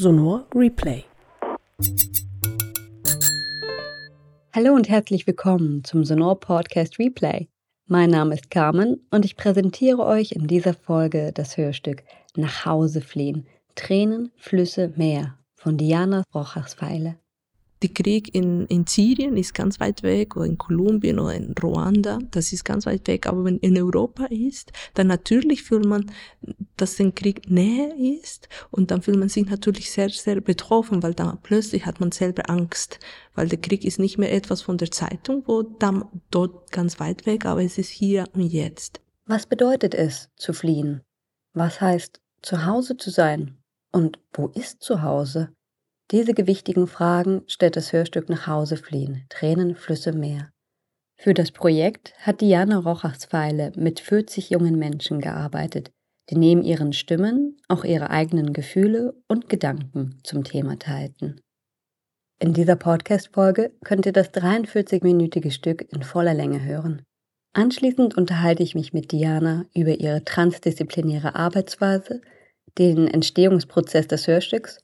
Sonor Replay. Hallo und herzlich willkommen zum Sonor Podcast Replay. Mein Name ist Carmen und ich präsentiere euch in dieser Folge das Hörstück Nach Hause fliehen. Tränen, Flüsse, Meer von Diana Rochachsfeile. Der Krieg in, in Syrien ist ganz weit weg oder in Kolumbien oder in Ruanda, das ist ganz weit weg. Aber wenn in Europa ist, dann natürlich fühlt man, dass der Krieg näher ist und dann fühlt man sich natürlich sehr, sehr betroffen, weil dann plötzlich hat man selber Angst, weil der Krieg ist nicht mehr etwas von der Zeitung, wo dann dort ganz weit weg, aber es ist hier und jetzt. Was bedeutet es, zu fliehen? Was heißt, zu Hause zu sein? Und wo ist zu Hause? Diese gewichtigen Fragen stellt das Hörstück nach Hause fliehen, Tränen, Flüsse, Meer. Für das Projekt hat Diana Rochachsfeile mit 40 jungen Menschen gearbeitet, die neben ihren Stimmen auch ihre eigenen Gefühle und Gedanken zum Thema teilten. In dieser Podcast-Folge könnt ihr das 43-minütige Stück in voller Länge hören. Anschließend unterhalte ich mich mit Diana über ihre transdisziplinäre Arbeitsweise, den Entstehungsprozess des Hörstücks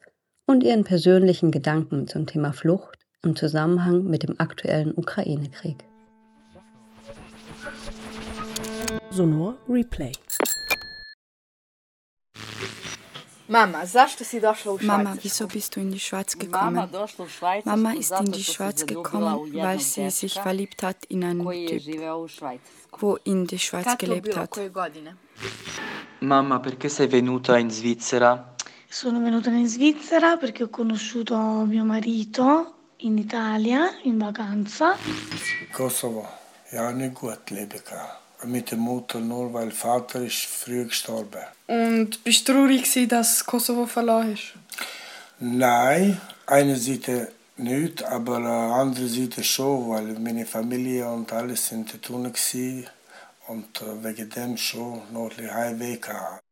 und ihren persönlichen Gedanken zum Thema Flucht im Zusammenhang mit dem aktuellen Ukraine-Krieg. Sonor Replay. Mama, sagst du, sie da schon Mama, wieso bist du in die Schweiz gekommen? Mama ist in die Schweiz gekommen, weil sie sich verliebt hat in einen Typ, wo in der Schweiz gelebt hat. Mamma, perché sei venuta in Svizzera? Sono venuta in Svizzera perché ho conosciuto mio marito in Italia in vacanza. Kosovo. Ja, nicht gut leben. Mit der Mutter nur, weil der Vater ist früh gestorben. Und bist du traurig, dass Kosovo verloren ist? Nein, eine Seite nicht, aber andere Seite schon, weil meine Familie und alles sind da tun und äh, wegen dem schon noch ein Heimweg gehabt.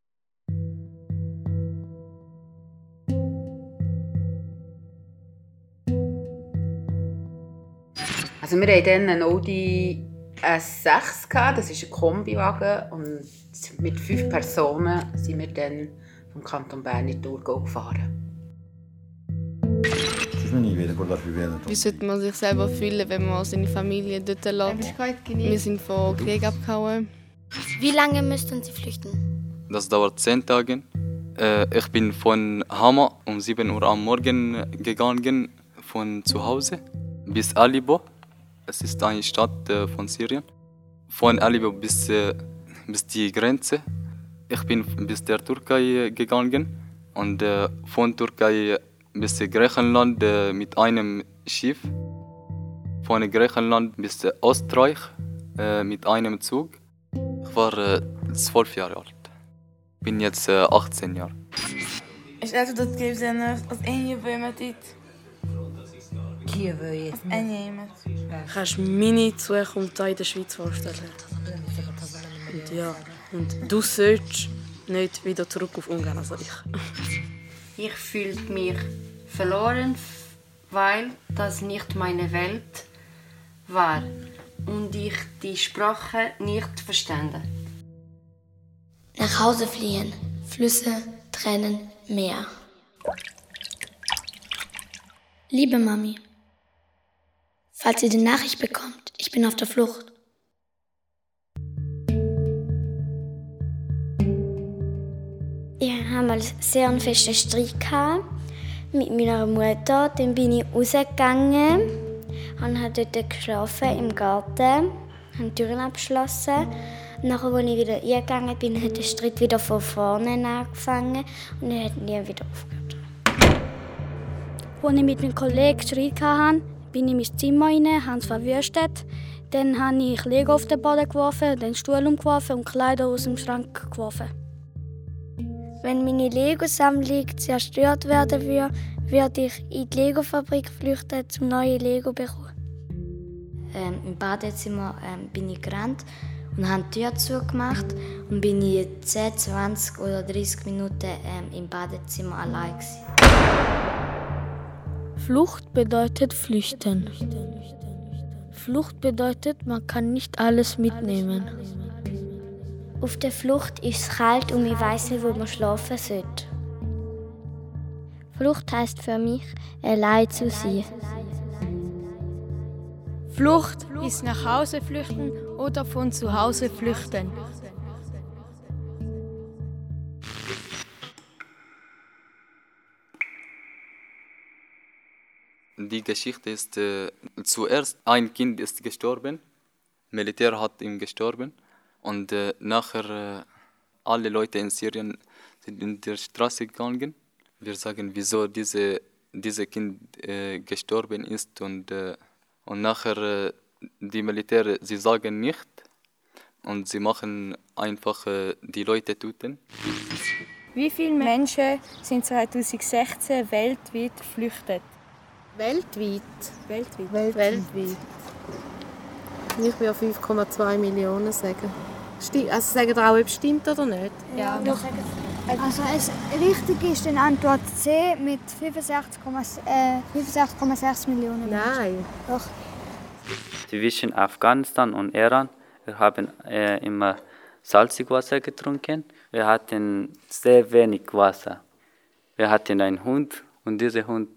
Also wir hatten dann einen Audi S6, gehabt, das ist ein Kombiwagen und mit fünf Personen sind wir dann vom Kanton Bern in Thurgau gefahren. Wie sollte man sich selber fühlen, wenn man seine Familie dort lässt? Wir sind von Krieg abgehauen. Wie lange müssten Sie flüchten? Das dauert zehn Tage. Äh, ich bin von Hama um 7 Uhr am Morgen gegangen, von zu Hause bis Alibo. Es ist eine Stadt äh, von Syrien. Von Aleppo bis, äh, bis die Grenze. Ich bin bis der Türkei gegangen und äh, von Türkei bis Griechenland mit einem Schiff. Von Griechenland bis Österreich mit einem Zug. Ich war zwölf Jahre alt. Bin jetzt 18 Jahre. És el tudod képzelni az én jövőmet itt? Kievőjét. Az enyémet. Kannst du meine Zukunft in der Schweiz vorstellen? Und ja, und du sollst nicht wieder zurück auf Ungarn, also ich. Ich fühle mich verloren, weil das nicht meine Welt war und ich die Sprache nicht verstande. Nach Hause fliehen, Flüsse, Tränen, Meer. Liebe Mami, falls ihr die Nachricht bekommt, ich bin auf der Flucht. Ich habe mal sehr einen festen Streit mit meiner Mutter. Dann bin ich rausgegangen und habe dort geschlafen im Garten, habe die Türen abgeschlossen. Nachher, als ich wieder eingegangen bin, hat der Streit wieder von vorne angefangen und er hat nie wieder aufgehört. Als ich mit meinem Kollegen Streit hatte, bin ich in mein Zimmer rein, habe es verwüstet. Dann habe ich Lego auf den Boden geworfen, den Stuhl umgeworfen und Kleider aus dem Schrank geworfen. Wenn meine Lego-Sammlung zerstört werden würde, würde ich in die Lego-Fabrik flüchten, um neue Lego zu bekommen. Ähm, Im Badezimmer ähm, bin ich gerannt und habe die Tür zugemacht und bin ich 10, 20 oder 30 Minuten ähm, im Badezimmer allein. Gewesen. Flucht bedeutet flüchten. Flucht bedeutet, man kann nicht alles mitnehmen. Auf der Flucht ist es kalt und ich weiß nicht, wo man schlafen sollte. Flucht heißt für mich, allein zu sein. Flucht ist nach Hause flüchten oder von zu Hause flüchten. Die Geschichte ist äh, zuerst ein Kind ist gestorben, Militär hat ihn gestorben und äh, nachher äh, alle Leute in Syrien sind in der Straße gegangen. Wir sagen, wieso diese diese Kind äh, gestorben ist und äh, und nachher äh, die Militär sie sagen nicht und sie machen einfach die Leute töten. Wie viele Menschen sind 2016 weltweit geflüchtet? Weltweit? Weltweit. Weltweit. weltweit. Ich würde 5,2 Millionen sagen. Stimmt, also sagen ihr auch, ob es stimmt oder nicht? Ja. ja. Also es richtig ist die Antwort C mit 65,6 äh, 65 Millionen. Nein. Doch. Zwischen Afghanistan und Iran wir haben äh, immer salzig Wasser getrunken. Wir hatten sehr wenig Wasser. Wir hatten einen Hund und dieser Hund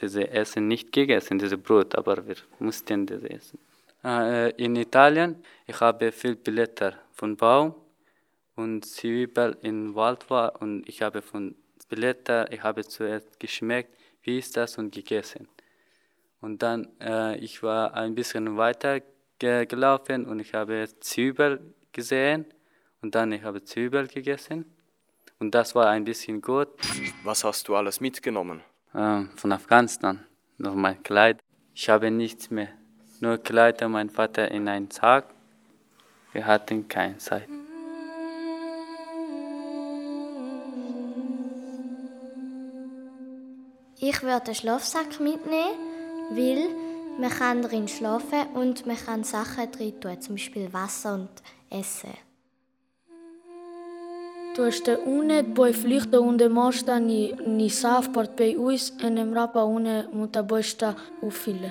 diese Essen nicht gegessen, diese Brot, aber wir mussten das essen. Äh, in Italien, ich habe viel Blätter von Baum und Zwiebel im Wald war und ich habe von Blätter, ich habe zuerst geschmeckt, wie ist das und gegessen. Und dann, äh, ich war ein bisschen weiter ge gelaufen und ich habe Zwiebel gesehen und dann ich habe Zwiebel gegessen und das war ein bisschen gut. Was hast du alles mitgenommen? Äh, von Afghanistan, noch mein Kleid. Ich habe nichts mehr, nur Kleider, mein Vater in einen Sack. Wir hatten keine Zeit. Ich würde einen Schlafsack mitnehmen, weil man kann drin schlafen und man kann Sachen drin tun, zum Beispiel Wasser und Essen. Durante une poi flüchten und mosta ni ni Southport bei uns in dem Rapa une muta bosta ufile.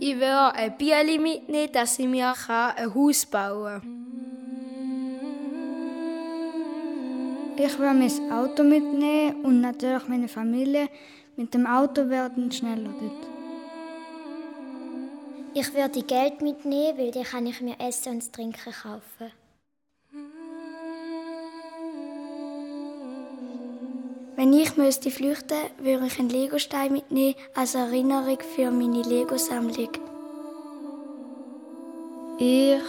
Ich will ein Bieli mitnehmen, dass ich mir ein Haus bauen kann. Ich will mein Auto mitnehmen und natürlich meine Familie. Mit dem Auto werden schneller dort. Ich würde Geld mitnehmen, weil dann kann ich mir Essen und Trinken kaufen. Wenn ich müsste flüchten, würde ich einen Legostein mitnehmen als Erinnerung für meine Lego-Sammlung. Ich,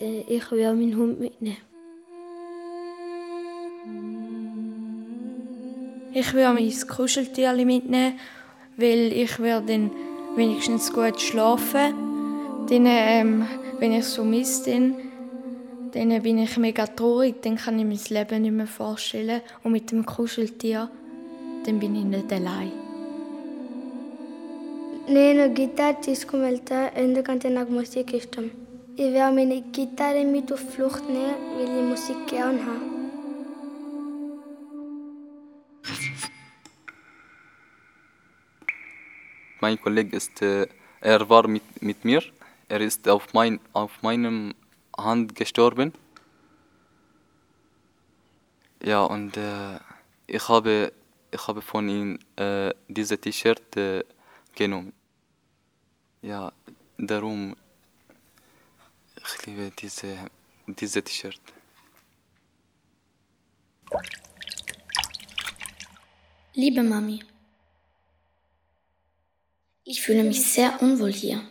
äh, ich würde meinen Hund mitnehmen. Ich würde mein Kuscheltier mitnehmen, weil ich würde dann wenigstens gut schlafen. Dann, ähm, wenn ich so miss bin, dann bin ich mega traurig, dann kann ich mein Leben nicht mehr vorstellen. Und mit dem Kuscheltier, dann bin ich nicht allein. నేను guitar తీసుకుని వెళ్తా ఎందుకంటే నాకు music ఇష్టం Ich werde meine Gitarre mit auf Flucht nehmen, weil ich Musik Mein Kollege ist, äh, er war mit, mit mir. Er ist auf, mein, auf meinem Hand gestorben. Ja, und äh, ich, habe, ich habe von ihm äh, dieses T-Shirt äh, genommen. Ja, darum, ich liebe diese, diese T-Shirt. Liebe Mami, ich fühle mich sehr unwohl hier.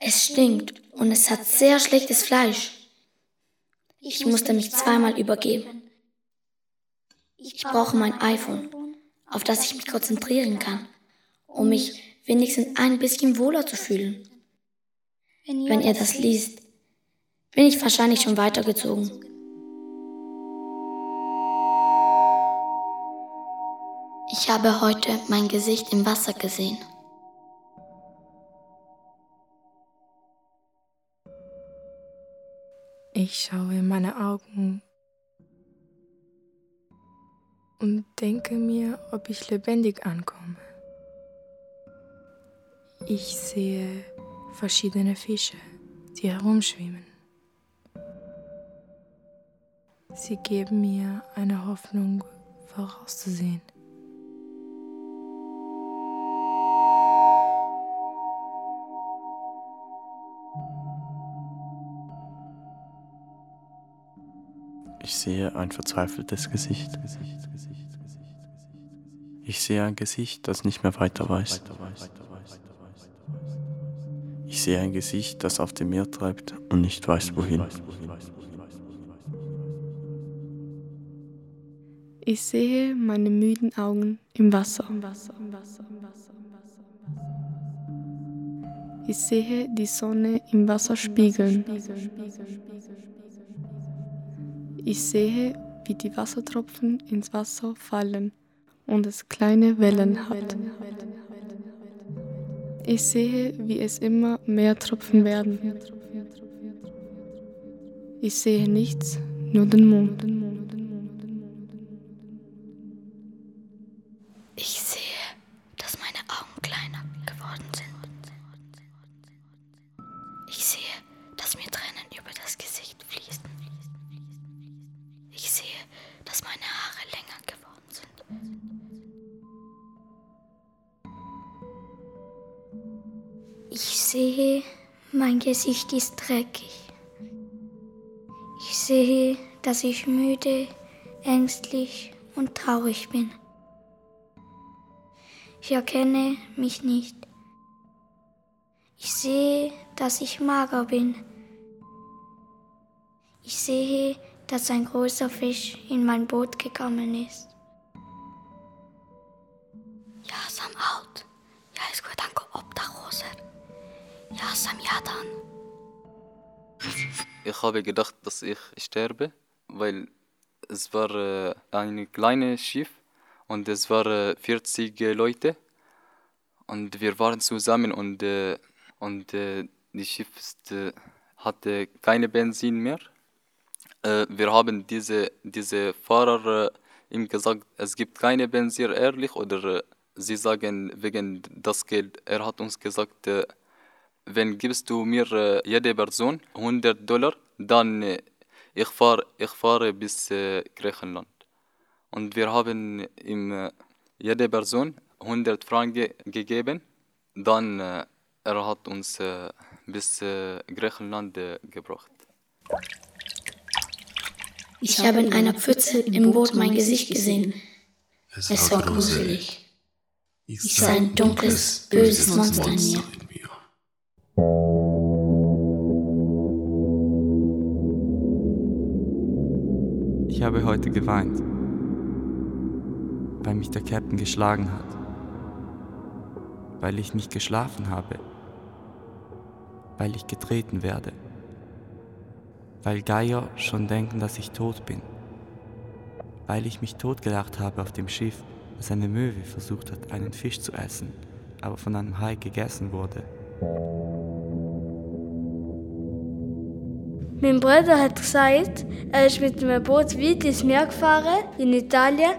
Es stinkt und es hat sehr schlechtes Fleisch. Ich musste mich zweimal übergeben. Ich brauche mein iPhone, auf das ich mich konzentrieren kann, um mich wenigstens ein bisschen wohler zu fühlen. Wenn ihr das liest, bin ich wahrscheinlich schon weitergezogen. Ich habe heute mein Gesicht im Wasser gesehen. Ich schaue in meine Augen und denke mir, ob ich lebendig ankomme. Ich sehe verschiedene Fische, die herumschwimmen. Sie geben mir eine Hoffnung vorauszusehen. Ich sehe ein verzweifeltes Gesicht. Ich sehe ein Gesicht, das nicht mehr weiter weiß. Ich sehe ein Gesicht, das auf dem Meer treibt und nicht weiß wohin. Ich sehe meine müden Augen im Wasser. Ich sehe die Sonne im Wasser spiegeln. Ich sehe, wie die Wassertropfen ins Wasser fallen und es kleine Wellen hat. Ich sehe, wie es immer mehr Tropfen werden. Ich sehe nichts, nur den Mond. Ich sehe, dass meine Augen kleiner geworden sind. Ich sehe, dass mir Tränen über das Gesicht fließen. Ich sehe, dass meine Haare länger geworden sind. Ich sehe, mein Gesicht ist dreckig. Ich sehe, dass ich müde, ängstlich und traurig bin. Ich erkenne mich nicht. Ich sehe, dass ich mager bin. Ich sehe, dass ein großer Fisch in mein Boot gekommen ist. Ja, sam out. Ja, es gut an Obdachloser. Ja, sam Jadan. Ich habe gedacht, dass ich sterbe, weil es war äh, ein kleines Schiff und es waren 40 Leute und wir waren zusammen und, äh, und äh, das Schiff ist, äh, hatte keine Benzin mehr. Äh, wir haben diese, diese Fahrer äh, ihm gesagt, es gibt keine Benzin ehrlich oder äh, sie sagen wegen das Geld. Er hat uns gesagt, äh, wenn gibst du mir äh, jede Person 100 Dollar, dann ich fahre ich fahr bis Griechenland. Und wir haben ihm jede Person 100 Franken gegeben. Dann er hat uns bis Griechenland gebracht. Ich habe in einer Pfütze im Boot mein Gesicht gesehen. Es war gruselig. Ich sah ein dunkles, böses Monster in mir. Ich habe heute geweint, weil mich der Captain geschlagen hat, weil ich nicht geschlafen habe, weil ich getreten werde, weil Geier schon denken, dass ich tot bin, weil ich mich totgelacht habe auf dem Schiff, als eine Möwe versucht hat, einen Fisch zu essen, aber von einem Hai gegessen wurde. Mein Bruder hat gesagt, er ist mit einem Boot weit ins Meer gefahren, in Italien,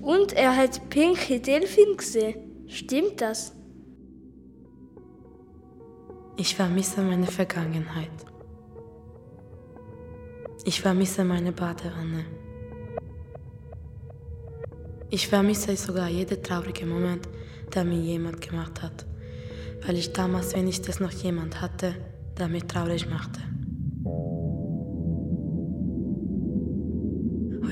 und er hat pinke Delfin gesehen. Stimmt das? Ich vermisse meine Vergangenheit. Ich vermisse meine Badewanne. Ich vermisse sogar jeden traurigen Moment, der mir jemand gemacht hat, weil ich damals wenigstens noch jemand hatte, der mich traurig machte.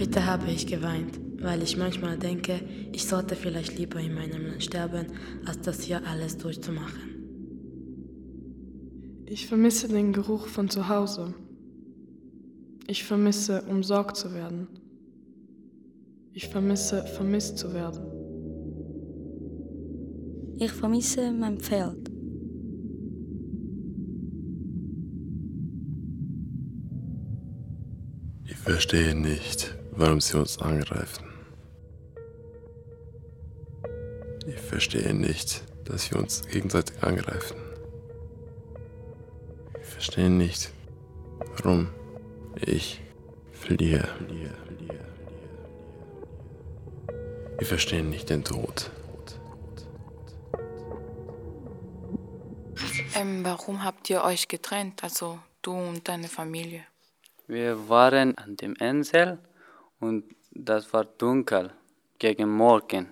Heute habe ich geweint, weil ich manchmal denke, ich sollte vielleicht lieber in meinem Land sterben, als das hier alles durchzumachen. Ich vermisse den Geruch von zu Hause. Ich vermisse, umsorgt zu werden. Ich vermisse, vermisst zu werden. Ich vermisse mein Pferd. Ich verstehe nicht, warum sie uns angreifen. Ich verstehe nicht, dass wir uns gegenseitig angreifen. Ich verstehe nicht, warum ich verliere. Wir verstehen nicht den Tod. Ähm, warum habt ihr euch getrennt, also du und deine Familie? Wir waren an dem Insel und das war dunkel gegen Morgen.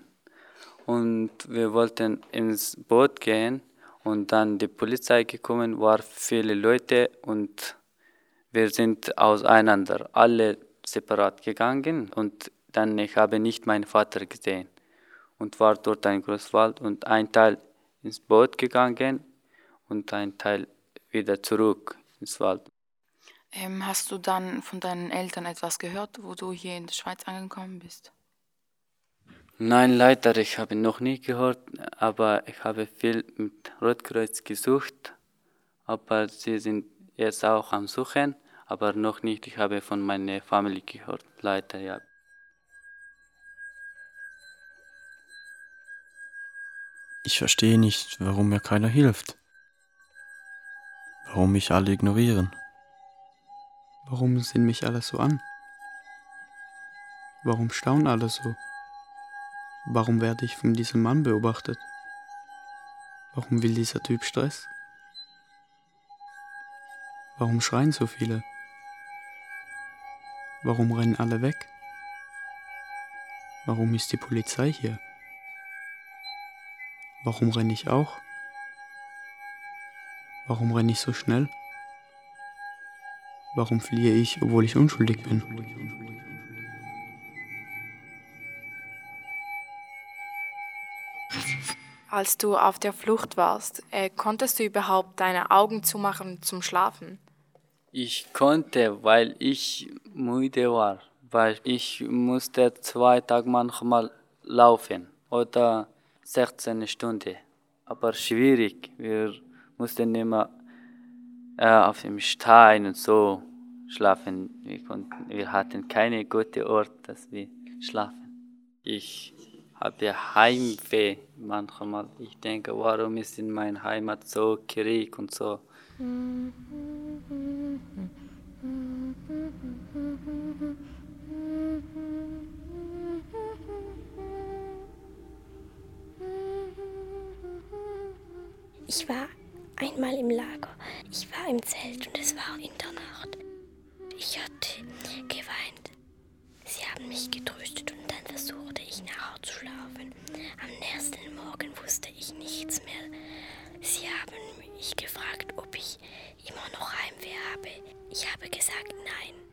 Und wir wollten ins Boot gehen und dann die Polizei gekommen, war viele Leute und wir sind auseinander, alle separat gegangen und dann ich habe nicht meinen Vater gesehen und war dort ein Großwald und ein Teil ins Boot gegangen und ein Teil wieder zurück ins Wald. Ähm, hast du dann von deinen Eltern etwas gehört, wo du hier in der Schweiz angekommen bist? Nein, leider, ich habe noch nie gehört, aber ich habe viel mit Rotkreuz gesucht, aber sie sind jetzt auch am Suchen, aber noch nicht. Ich habe von meiner Familie gehört, leider, ja. Ich verstehe nicht, warum mir keiner hilft. Warum mich alle ignorieren. Warum sehen mich alle so an? Warum staunen alle so? Warum werde ich von diesem Mann beobachtet? Warum will dieser Typ Stress? Warum schreien so viele? Warum rennen alle weg? Warum ist die Polizei hier? Warum renne ich auch? Warum renne ich so schnell? Warum fliehe ich, obwohl ich unschuldig bin? Als du auf der Flucht warst, äh, konntest du überhaupt deine Augen zumachen zum Schlafen? Ich konnte, weil ich müde war, weil ich musste zwei Tage manchmal laufen oder 16 Stunden. Aber schwierig, wir mussten immer äh, auf dem Stein und so schlafen. Wir, konnten, wir hatten keine gute Ort, dass wir schlafen. Ich habe Heimweh manchmal. Ich denke, warum ist in meiner Heimat so Krieg und so. Ich war einmal im Lager. Ich war im Zelt und es war in der Nacht. Ich hatte geweint. Sie haben mich getröstet und dann versuchte ich nachher zu schlafen. Am nächsten Morgen wusste ich nichts mehr. Sie haben mich gefragt, ob ich immer noch Heimweh habe. Ich habe gesagt nein.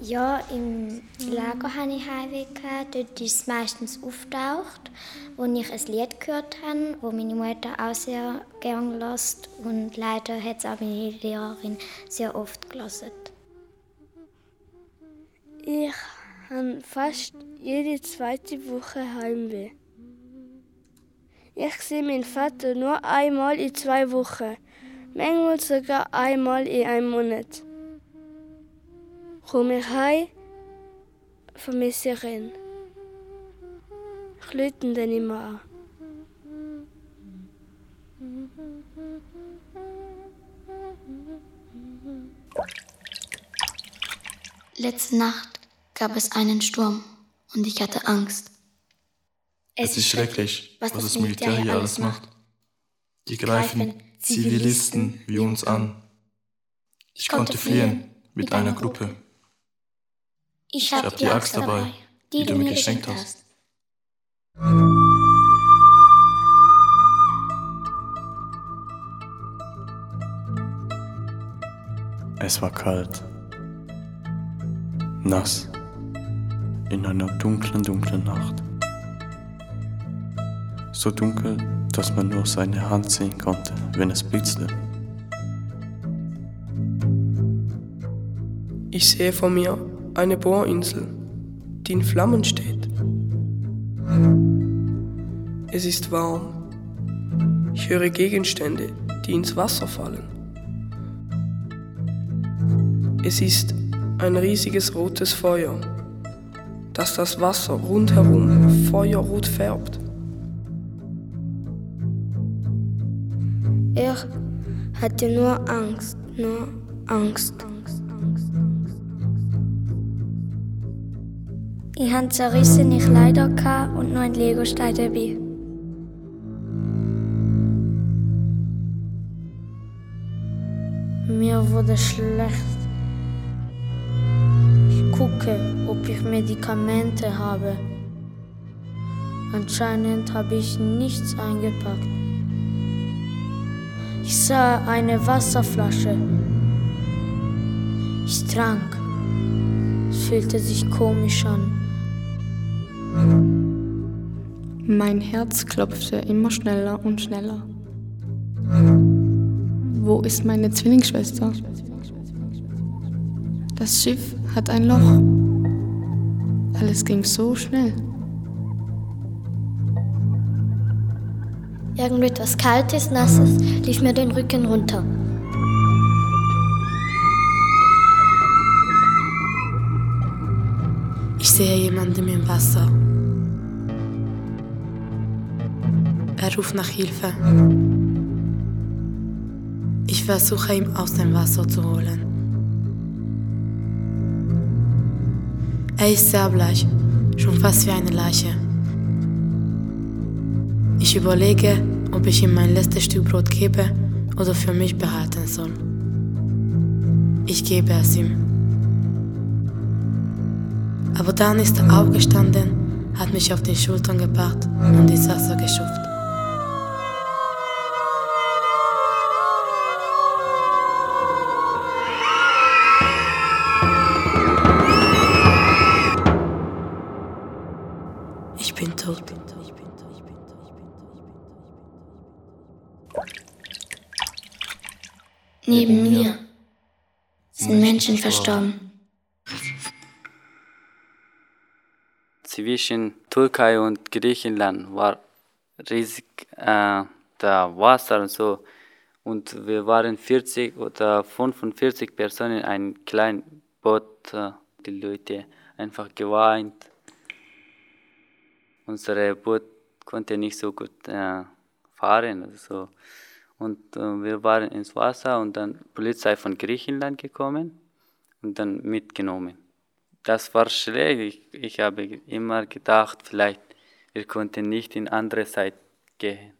Ja, im Lager hatte ich Heimweh. Dort ist es meistens auftaucht, wo ich ein Lied gehört habe, wo meine Mutter auch sehr gerne lässt. Und leider hat es auch meine Lehrerin sehr oft gelassen. Ich habe fast jede zweite Woche Heimweh. Ich sehe meinen Vater nur einmal in zwei Wochen, manchmal sogar einmal in einem Monat. Komme ich heim, vermisse ich ihn. Ich lüte ihn dann immer an. Letzte Nacht gab es einen Sturm und ich hatte Angst. Es, es ist schrecklich, was, was das Militär hier alles macht. Die greifen Zivilisten wie uns an. Ich konnte fliehen mit einer Gruppe. Ich habe hab die Axt dabei, die, die du mir geschenkt hast. Es war kalt, nass, in einer dunklen, dunklen Nacht. So dunkel, dass man nur seine Hand sehen konnte, wenn es blitzte. Ich sehe vor mir eine Bohrinsel, die in Flammen steht. Es ist warm. Ich höre Gegenstände, die ins Wasser fallen. Es ist ein riesiges rotes Feuer, das das Wasser rundherum feuerrot färbt. Er hatte nur Angst, nur Angst. Ich habe zerrissene Kleider und nur ein Legostein dabei. Mir wurde schlecht. Ich gucke, ob ich Medikamente habe. Anscheinend habe ich nichts eingepackt. Ich sah eine Wasserflasche. Ich trank. Es fühlte sich komisch an. Mein Herz klopfte immer schneller und schneller. Wo ist meine Zwillingsschwester? Das Schiff hat ein Loch. Alles ging so schnell. Irgendetwas Kaltes, Nasses lief mir den Rücken runter. Ich sehe jemanden im Wasser. Er ruft nach Hilfe. Ich versuche ihn aus dem Wasser zu holen. Er ist sehr bleich, schon fast wie eine Leiche. Ich überlege, ob ich ihm mein letztes Stück Brot gebe oder für mich behalten soll. Ich gebe es ihm. Aber dann ist er aufgestanden, hat mich auf die Schultern gepackt und ins Wasser geschubst. Verstorben. Zwischen Türkei und Griechenland war riesig äh, der Wasser und so. Und wir waren 40 oder 45 Personen in einem kleinen Boot. Äh, die Leute einfach geweint. Unser Boot konnte nicht so gut äh, fahren. Also und äh, wir waren ins Wasser und dann Polizei von Griechenland gekommen und dann mitgenommen. Das war schräg. Ich, ich habe immer gedacht, vielleicht wir konnten nicht in andere Seite gehen.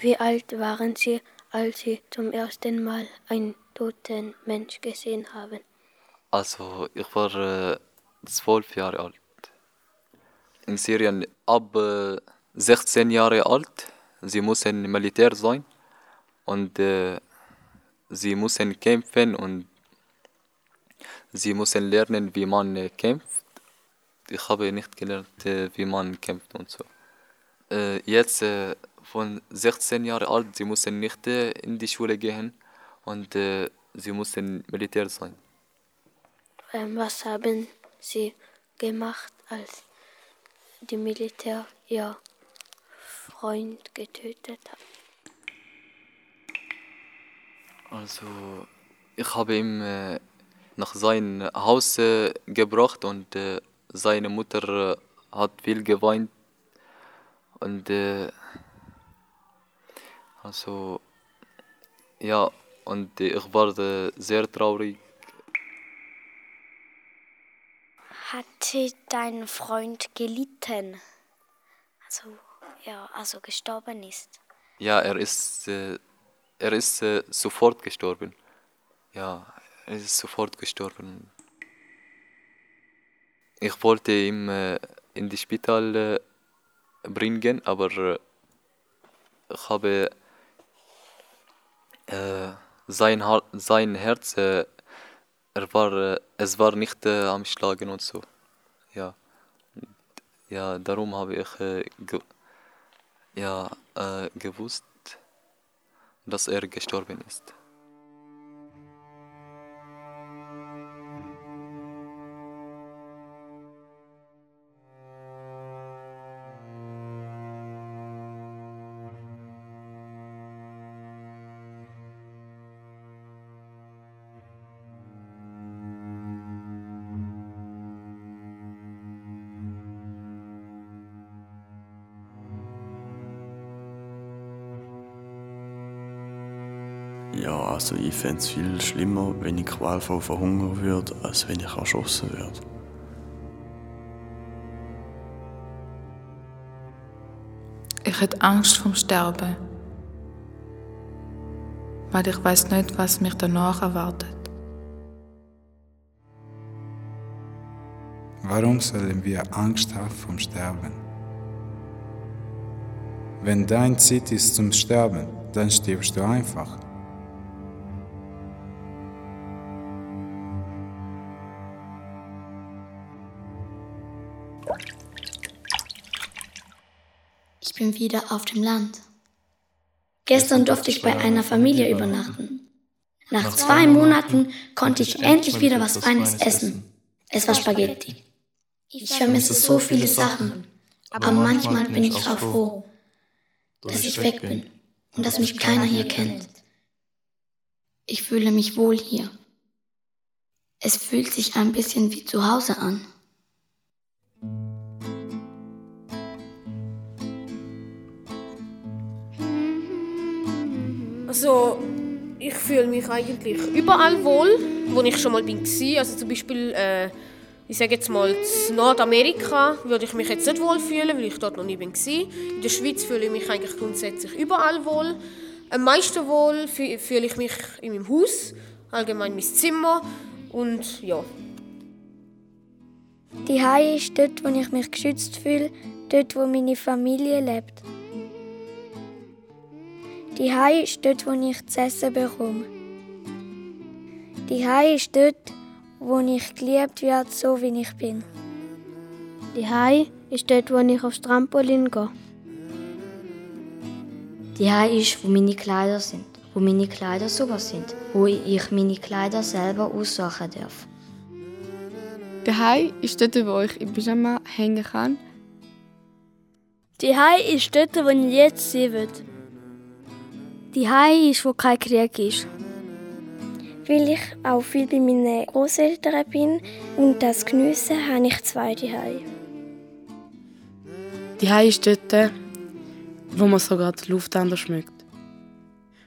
Wie alt waren Sie, als Sie zum ersten Mal einen toten Mensch gesehen haben? Also ich war äh, zwölf Jahre alt. In Syrien ab äh, 16 Jahre alt sie müssen Militär sein und äh, sie müssen kämpfen und sie müssen lernen, wie man äh, kämpft. Ich habe nicht gelernt, äh, wie man kämpft und so. Äh, jetzt von 16 Jahren alt, sie müssen nicht in die Schule gehen und sie müssen Militär sein. Ähm, was haben Sie gemacht, als die Militär ja Freund getötet hat? Also, ich habe äh, nach seinem Haus äh, gebracht und äh, seine Mutter äh, hat viel geweint. Und also, ja, und ich war sehr traurig. Hatte dein Freund gelitten? Also er also gestorben ist? Ja, er ist, er ist sofort gestorben. Ja, ist sofort gestorben. Ich wollte ihn äh, in die Spital äh, bringen, aber äh, ich habe sein, sein Herz, er war, es war nicht am Schlagen und so. Ja, ja darum habe ich ja gewusst, dass er gestorben ist. Ja, also ich fände es viel schlimmer, wenn ich qualvoll verhungern würde, als wenn ich erschossen werde. Ich hätte Angst vom Sterben. weil ich weiß nicht, was mich danach erwartet. Warum sollen wir Angst haben vom Sterben? Wenn dein Zeit ist zum Sterben, dann stirbst du einfach. Wieder auf dem Land. Gestern durfte ich bei einer Familie übernachten. Nach zwei Monaten konnte ich endlich wieder was Feines essen. Es war Spaghetti. Ich vermisse so viele Sachen, aber manchmal bin ich auch froh, dass ich weg bin und dass mich keiner hier kennt. Ich fühle mich wohl hier. Es fühlt sich ein bisschen wie zu Hause an. Also, ich fühle mich eigentlich überall wohl, wo ich schon mal bin. Also zum Beispiel äh, ich sage jetzt mal, in Nordamerika würde ich mich jetzt nicht wohl fühlen, weil ich dort noch nie bin. In der Schweiz fühle ich mich eigentlich grundsätzlich überall wohl. Am meisten wohl fühle ich mich in meinem Haus, allgemein mein Zimmer und ja. Die Hai ist dort, wo ich mich geschützt fühle, dort, wo meine Familie lebt. Die Hai ist dort, wo ich zu essen bekomme. Die Hai ist dort, wo ich geliebt werde, so wie ich bin. Die Hai ist dort, wo ich aufs Trampolin gehe. Die Hai ist, wo meine Kleider sind, wo meine Kleider super sind, wo ich meine Kleider selber aussuchen darf. Die Hai ist dort, wo ich im Pyjama hängen kann. Die Hai ist dort, wo ich jetzt sein will. Die Hai ist, wo kein Krieg ist weil ich auch viel bei meinen Großeltern bin und das geniessen, habe ich zwei Hai. Die Hai ist dort, wo man sogar die Luft anders schmeckt.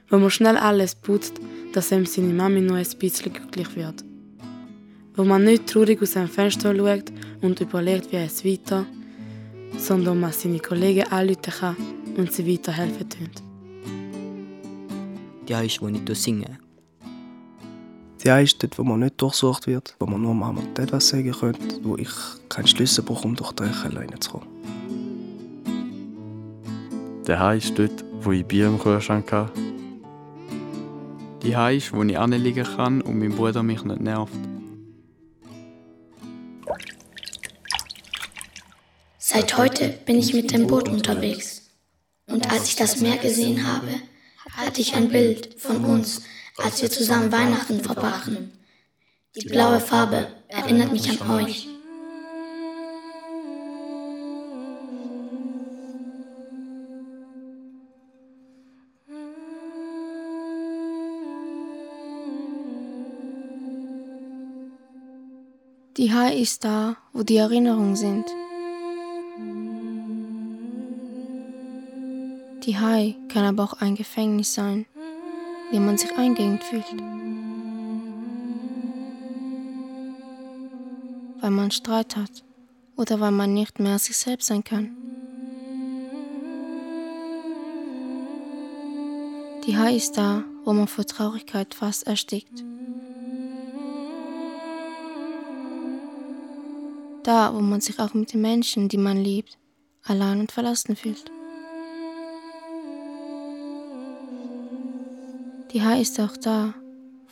Wo man schnell alles putzt, dass ihm seine Mami nur ein bisschen glücklich wird. Wo man nicht traurig aus dem Fenster schaut und überlegt, wie es weiter, sondern man seine Kollegen anrufen kann und sie weiterhelfen tun. Die Hai ist, wo ich singe die eine ist dort, wo man nicht durchsucht wird, wo man nur Mama und etwas sagen könnte, wo ich keinen Schlüssel brauche, um durch die Ecke reinzukommen. Der Hai ist dort, wo ich Bier im Kühlschrank habe. Die Hai ist, wo ich anliegen kann und mein Bruder mich nicht nervt. Seit heute bin ich mit dem Boot unterwegs. Und als ich das Meer gesehen habe, hatte ich ein Bild von uns als wir zusammen Weihnachten verbrachten. Die blaue Farbe erinnert mich an euch. Die Hai ist da, wo die Erinnerungen sind. Die Hai kann aber auch ein Gefängnis sein wie man sich eingeengt fühlt. Weil man Streit hat oder weil man nicht mehr sich selbst sein kann. Die Hai ist da, wo man vor Traurigkeit fast erstickt. Da, wo man sich auch mit den Menschen, die man liebt, allein und verlassen fühlt. Die Haar ist auch da,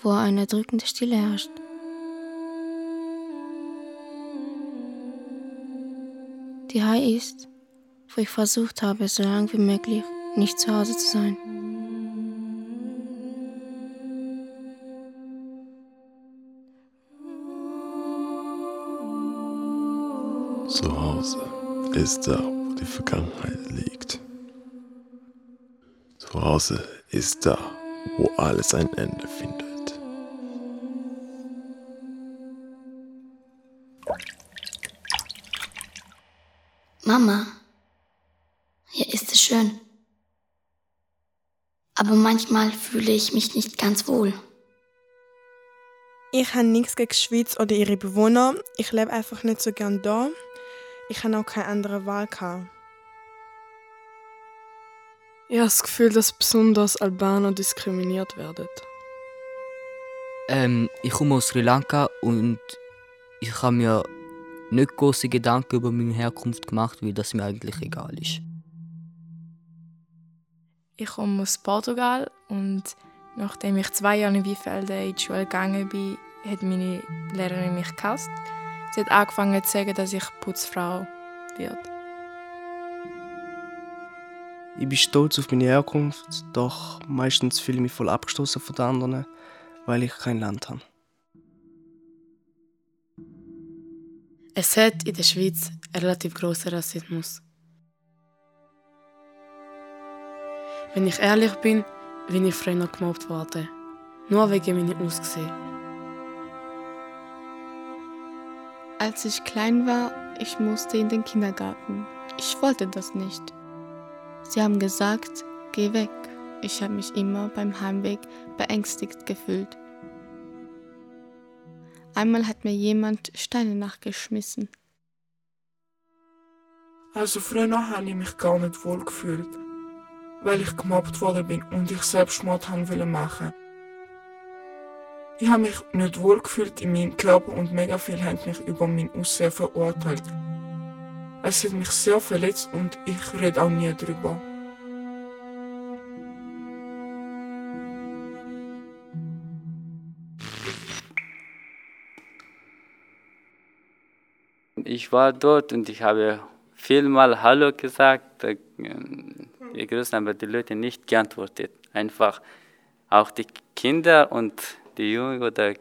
wo eine drückende Stille herrscht. Die Hai ist, wo ich versucht habe, so lange wie möglich nicht zu Hause zu sein. Zu Hause ist da, wo die Vergangenheit liegt. Zu Hause ist da, wo alles ein Ende findet. Mama, hier ist es schön. Aber manchmal fühle ich mich nicht ganz wohl. Ich habe nichts gegen die Schweiz oder ihre Bewohner. Ich lebe einfach nicht so gern da. Ich habe auch keine andere Wahl gehabt. Ich habe das Gefühl, dass besonders Albaner diskriminiert werden. Ähm, ich komme aus Sri Lanka und ich habe mir nicht große Gedanken über meine Herkunft gemacht, weil das mir eigentlich egal ist. Ich komme aus Portugal und nachdem ich zwei Jahre in Wiefelden in die Schule gegangen bin, hat meine Lehrerin mich gehasst. Sie hat angefangen zu sagen, dass ich Putzfrau werde. Ich bin stolz auf meine Herkunft, doch meistens fühle ich mich voll abgestoßen von den anderen, weil ich kein Land habe. Es hat in der Schweiz einen relativ großen Rassismus. Wenn ich ehrlich bin, bin ich früher noch gemobbt worden. Nur wegen meinem Aussehen. Als ich klein war, ich musste in den Kindergarten. Ich wollte das nicht. Sie haben gesagt, geh weg. Ich habe mich immer beim Heimweg beängstigt gefühlt. Einmal hat mir jemand Steine nachgeschmissen. Also früher habe ich mich gar nicht wohl gefühlt, weil ich gemobbt worden bin und ich Selbstmord haben machen. Ich habe mich nicht wohl gefühlt in meinem Körper und mega viel haben mich über mein Aussehen verurteilt. Es hat mich sehr verletzt und ich rede auch nie drüber. Ich war dort und ich habe vielmal Hallo gesagt, die Grüßen, aber die Leute nicht geantwortet. Einfach auch die Kinder und die Jungen oder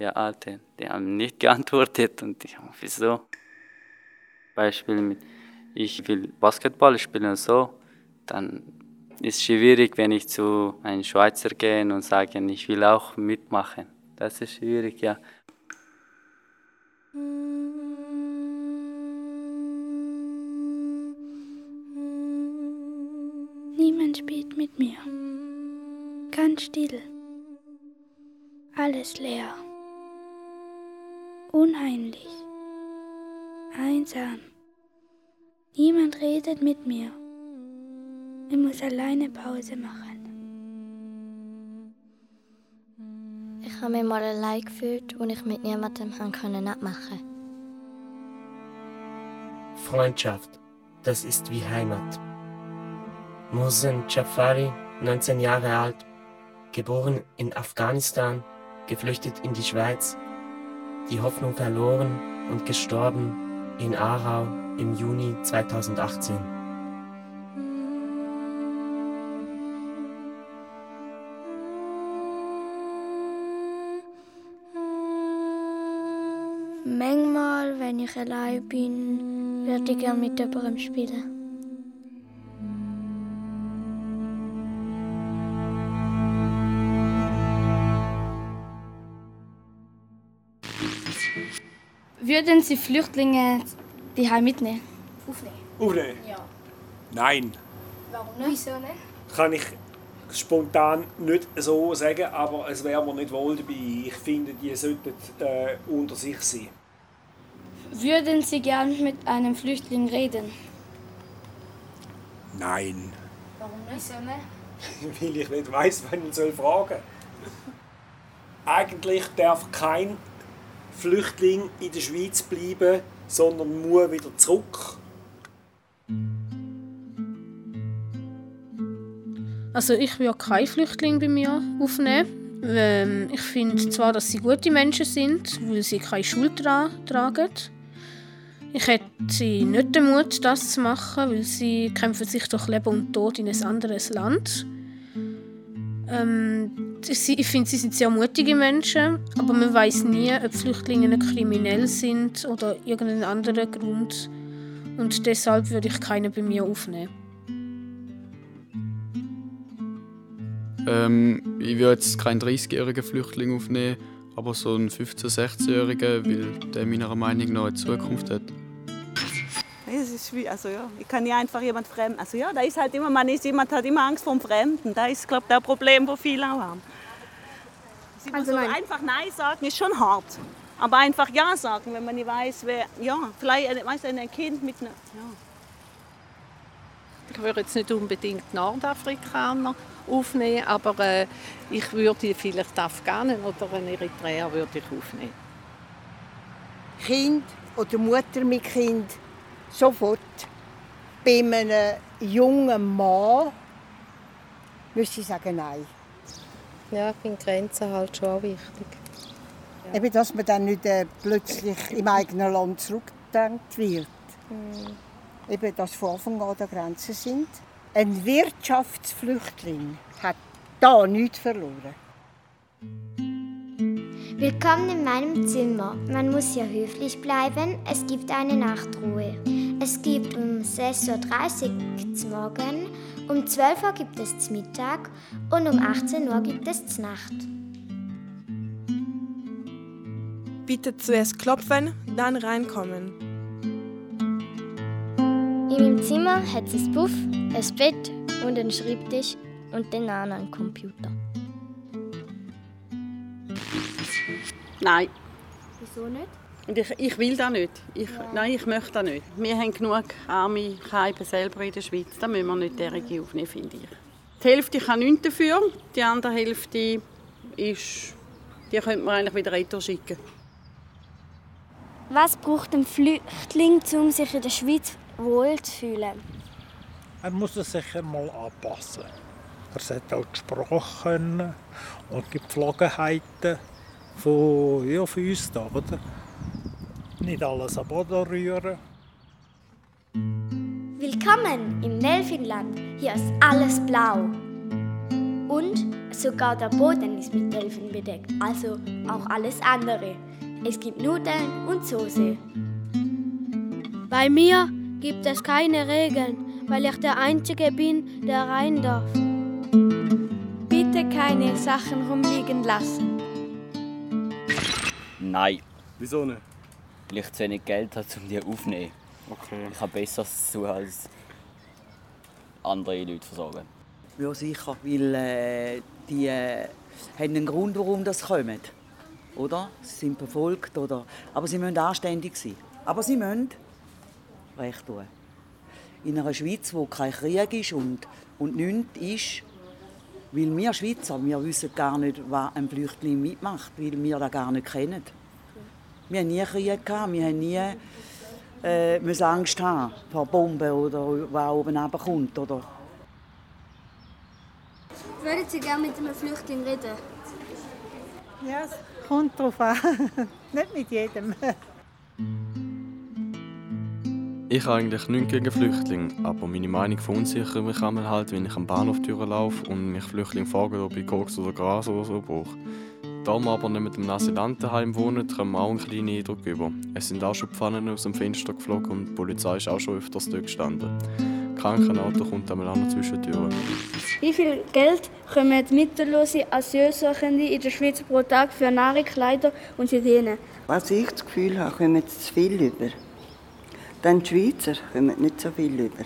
ja, Alten, die haben nicht geantwortet und ich habe wieso? Beispiel mit, ich will Basketball spielen und so, dann ist es schwierig, wenn ich zu einem Schweizer gehe und sage, ich will auch mitmachen. Das ist schwierig, ja. Niemand spielt mit mir. Ganz still. Alles leer. Unheimlich einsam. Niemand redet mit mir. Ich muss alleine Pause machen. Ich habe mich mal allein gefühlt und ich mit niemandem können abmachen. Freundschaft, das ist wie Heimat. Mohsen Jafari, 19 Jahre alt, geboren in Afghanistan, geflüchtet in die Schweiz, die Hoffnung verloren und gestorben in Aarau im Juni 2018. Manchmal, wenn ich allein bin, würde ich gerne mit jemandem spielen. Würden Sie Flüchtlinge die Heim mitnehmen? Aufnehmen? Aufnehmen? Ja. Nein. Warum nicht? Wieso nicht? Kann ich spontan nicht so sagen, aber es wäre mir nicht wohl dabei. Ich finde, die sollten äh, unter sich sein. Würden Sie gern mit einem Flüchtling reden? Nein. Warum nicht? Wieso nicht? Weil ich nicht weiß, wann ich soll fragen. Eigentlich darf kein Flüchtling in der Schweiz bleiben, sondern muss wieder zurück. Also ich will keine Flüchtlinge bei mir aufnehmen. Ähm, ich finde zwar, dass sie gute Menschen sind, weil sie keine Schuld tragen. Ich hätte nicht den Mut, das zu machen, weil sie kämpfen sich durch Leben und Tod in ein anderes Land. Ähm, ich finde, sie sind sehr mutige Menschen, aber man weiß nie, ob Flüchtlinge kriminell sind oder irgendeinen anderen Grund. Und deshalb würde ich keinen bei mir aufnehmen. Ähm, ich würde jetzt keinen 30-jährigen Flüchtling aufnehmen, aber so einen 15-, 16-jährigen, weil der meiner Meinung nach eine Zukunft hat. Es ist wie, also ja, ich kann nicht einfach jemand fremd. Also ja, da ist halt immer, man ist, jemand hat immer Angst vor dem Fremden. Da ist, glaube ich, das Problem, das viele auch haben. Also so einfach Nein sagen ist schon hart. Aber einfach Ja sagen, wenn man nicht weiß, wer. Ja, vielleicht weiß ein Kind mit einer. Ja. Ich würde jetzt nicht unbedingt Nordafrikaner aufnehmen, aber äh, ich würde vielleicht Afghanen oder einen Eritreer würde ich aufnehmen. Kind oder Mutter mit Kind sofort. Bei einem jungen Mann müsste ich sagen Nein. Ja, ich finde Grenzen halt schon auch wichtig. Ja. Eben, dass man dann nicht äh, plötzlich im eigenen Land zurückgedenkt wird. Mhm. Eben, dass von Anfang an die Grenzen sind. Ein Wirtschaftsflüchtling hat da nichts verloren. Willkommen in meinem Zimmer. Man muss hier höflich bleiben. Es gibt eine Nachtruhe. Es gibt um 6.30 Uhr zum Morgen, um 12 Uhr gibt es zum Mittag und um 18 Uhr gibt es zur Nacht. Bitte zuerst klopfen, dann reinkommen. In meinem Zimmer hat es ein Puff, ein Bett und einen Schreibtisch und den anderen Computer. Nein. Wieso nicht? Und ich, ich will das nicht. Ich, ja. Nein, ich möchte das nicht. Wir haben genug arme Kaiben selber in der Schweiz. Da müssen wir nicht derige aufnehmen, finde ich. Die Hälfte kann nichts dafür, die andere Hälfte ist, die könnte man eigentlich wieder retour schicken. Was braucht ein Flüchtling, um sich in der Schweiz wohlzufühlen? Er muss sich sicher mal anpassen. Er sollte auch die Sprache können und die Gepflogenheiten von, ja, von uns da, oder? Nicht alles am Boden rühren. Willkommen im Delfinland. Hier ist alles blau. Und sogar der Boden ist mit Delfin bedeckt, also auch alles andere. Es gibt Nudeln und Soße. Bei mir gibt es keine Regeln, weil ich der Einzige bin, der rein darf. Bitte keine Sachen rumliegen lassen. Nein. Wieso nicht? Weil ich zu wenig Geld habe, um die aufzunehmen. Okay. Ich habe besser zu als andere Leute versorgen. Ja, sicher, weil äh, die äh, haben einen Grund, warum das kommen. Oder? Sie sind verfolgt, oder? aber sie müssen anständig sein. Aber sie müssen recht tun. In einer Schweiz, wo kein Krieg ist und, und nichts ist, weil wir Schweizer, wir wissen gar nicht, was ein Flüchtling mitmacht, weil wir das gar nicht kennen. Wir haben nie Krieg gehabt, wir haben nie äh, müssen Angst haben vor Bomben oder was oben runterkommt. Oder? Würden Sie gerne mit einem Flüchtling reden? Ja, es kommt drauf an. nicht mit jedem. Ich habe eigentlich nichts gegen Flüchtlinge, aber meine Meinung verunsichert mich einmal halt, wenn ich am Bahnhof laufe und mich Flüchtlinge fragen, ob ich Koks oder Gras oder so brauche. Da wir aber nicht mit dem Asylantenheim wohnen, können wir auch einen kleinen Eindruck über. Es sind auch schon Pfannen aus dem Fenster geflogen und die Polizei ist auch schon öfters dort gestanden. Krankenauto kommt einmal auch noch zwischen die Türen. Wie viel Geld kommen mittellose Asylsuchende in der Schweiz pro Tag für Nahrung, Kleider und Hygiene? Was ich das Gefühl habe, kommen zu viel über. Dann die Schweizer kommen nicht so viel über.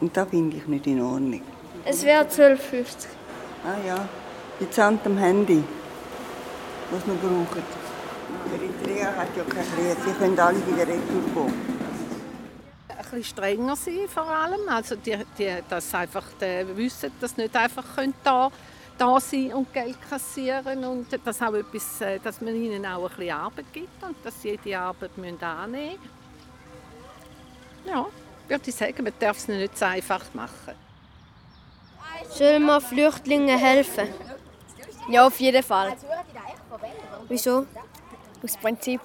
Und das finde ich nicht in Ordnung. Es wäre 12,50. Ah ja, jetzt an dem Handy was wir brauchen. Eritrea hat ja kein Krieg, sie können alle wieder retour Ein bisschen strenger sein vor allem, also die, die, dass einfach die wissen, dass nicht einfach da da sein und Geld kassieren und dass, auch etwas, äh, dass man ihnen auch ein bisschen Arbeit gibt und dass sie die Arbeit müssen annehmen müssen. Ja, würde ich sagen, man darf es nicht so einfach machen. Sollen wir Flüchtlingen helfen? Ja, auf jeden Fall. Wieso? Aus Prinzip.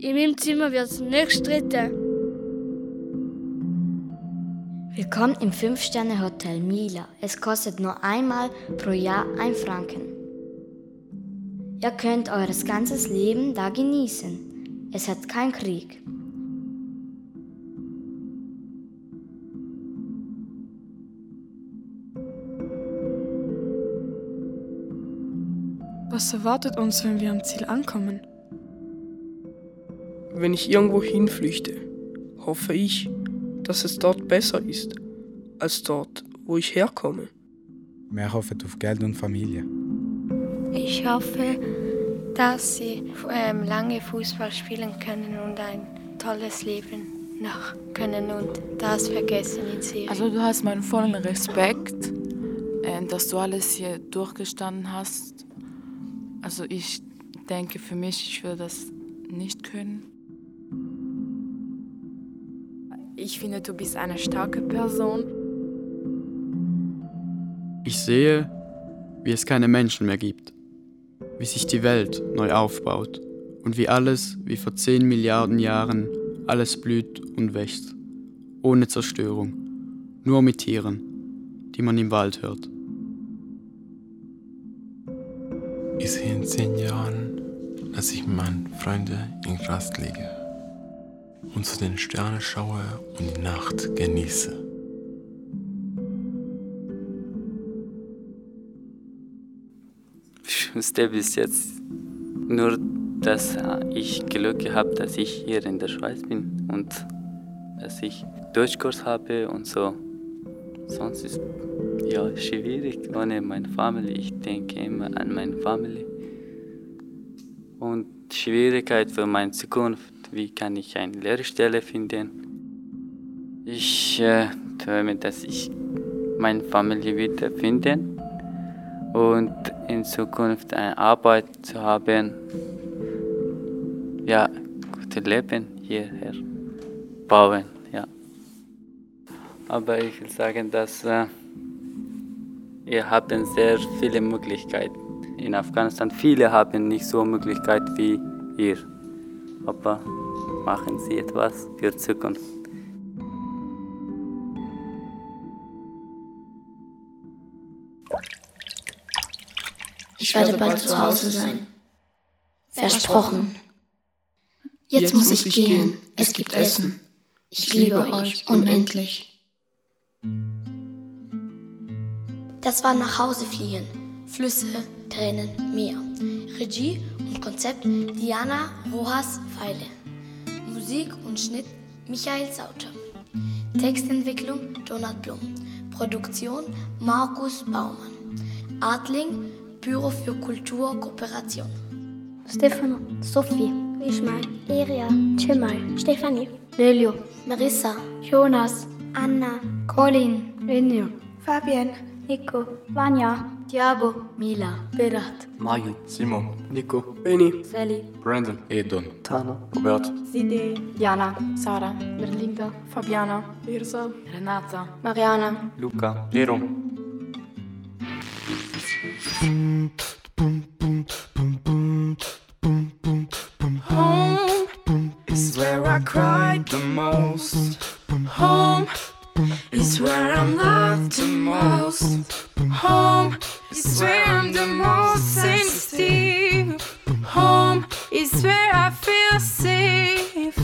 In meinem Zimmer wird es nicht gestritten. Willkommen im 5-Sterne-Hotel Mila. Es kostet nur einmal pro Jahr ein Franken. Ihr könnt eures ganzes Leben da genießen. Es hat keinen Krieg. Was erwartet uns, wenn wir am Ziel ankommen? Wenn ich irgendwo hinflüchte, hoffe ich, dass es dort besser ist als dort, wo ich herkomme. Wir hoffen auf Geld und Familie. Ich hoffe, dass sie ähm, lange Fußball spielen können und ein tolles Leben noch können und das vergessen in Syrien. Also du hast meinen vollen Respekt, äh, dass du alles hier durchgestanden hast. Also ich denke für mich, ich würde das nicht können. Ich finde, du bist eine starke Person. Ich sehe, wie es keine Menschen mehr gibt, wie sich die Welt neu aufbaut und wie alles, wie vor 10 Milliarden Jahren, alles blüht und wächst, ohne Zerstörung, nur mit Tieren, die man im Wald hört. Ich sehe in zehn Jahren, dass ich mit meinen Freunden in Gras liege und zu den Sternen schaue und die Nacht genieße. Ich wusste bis jetzt nur, dass ich Glück gehabt, dass ich hier in der Schweiz bin und dass ich Deutschkurs habe und so. Sonst ist ja schwierig ohne meine Familie. Ich denke immer an meine Familie. Und Schwierigkeit für meine Zukunft, wie kann ich eine Lehrstelle finden? Ich äh, träume, dass ich meine Familie wiederfinden und in Zukunft eine Arbeit zu haben, ja, gutes Leben hierher bauen, ja. Aber ich will sagen, dass äh, wir haben sehr viele Möglichkeiten. In Afghanistan viele haben nicht so Möglichkeiten wie ihr. Aber machen Sie etwas für Zukunft. Ich werde bald zu Hause sein. Versprochen. Jetzt muss ich gehen. Es gibt Essen. Ich liebe euch unendlich. Das war nach Hause fliegen. Flüsse, Tränen, Meer. Regie und Konzept Diana Rojas Feile. Musik und Schnitt Michael Sauter. Textentwicklung Donald Blum. Produktion Markus Baumann. Adling Büro für Kulturkooperation. Stefano, Sophie, Ismail, Iria, Cemal, Stefanie, Nelio, Marissa, Jonas, Anna, Colin, Enio, Fabian, Nico, Vanya, Tiago, Mila, Berat, Maju, Simon, Nico, Benny, Sally, Brandon, Edon, Tana, Robert, Side, Jana, Sara, Berlinda, Fabiana, Irsa, Renata, Mariana, Luca, Jero. Home is where I cried the most. Home is where I'm loved the most. Home is where I'm the most sensitive. Home is where I feel safe.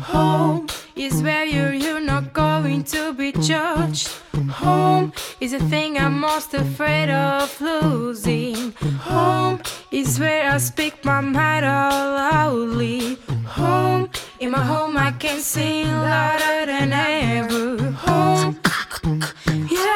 Home is where you're, you're not going to be judged. Home is the thing I'm most afraid of losing. Home is where I speak my mind out loudly. Home, in my home I can sing louder than ever. Home, yeah,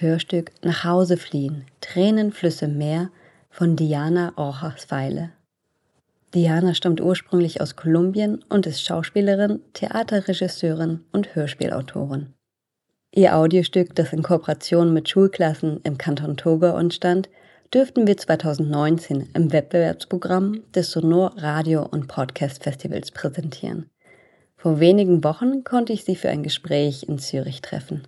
Hörstück Nach Hause fliehen, Tränenflüsse Meer von Diana Feile. Diana stammt ursprünglich aus Kolumbien und ist Schauspielerin, Theaterregisseurin und Hörspielautorin. Ihr Audiostück, das in Kooperation mit Schulklassen im Kanton Togo entstand, dürften wir 2019 im Wettbewerbsprogramm des Sonor Radio und Podcast Festivals präsentieren. Vor wenigen Wochen konnte ich sie für ein Gespräch in Zürich treffen.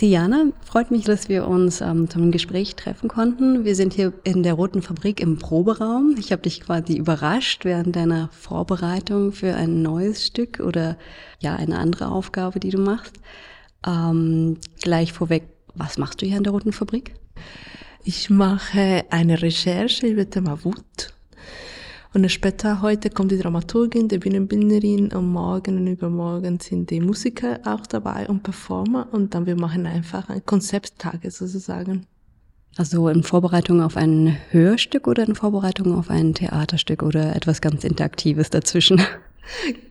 Diana, freut mich, dass wir uns ähm, zum Gespräch treffen konnten. Wir sind hier in der Roten Fabrik im Proberaum. Ich habe dich quasi überrascht während deiner Vorbereitung für ein neues Stück oder ja eine andere Aufgabe, die du machst. Ähm, gleich vorweg, was machst du hier in der Roten Fabrik? Ich mache eine Recherche über Thema Wut und später heute kommt die Dramaturgin, die Bühnenbildnerin und morgen und übermorgen sind die Musiker auch dabei und Performer und dann wir machen einfach ein Konzepttage sozusagen. Also in Vorbereitung auf ein Hörstück oder in Vorbereitung auf ein Theaterstück oder etwas ganz Interaktives dazwischen?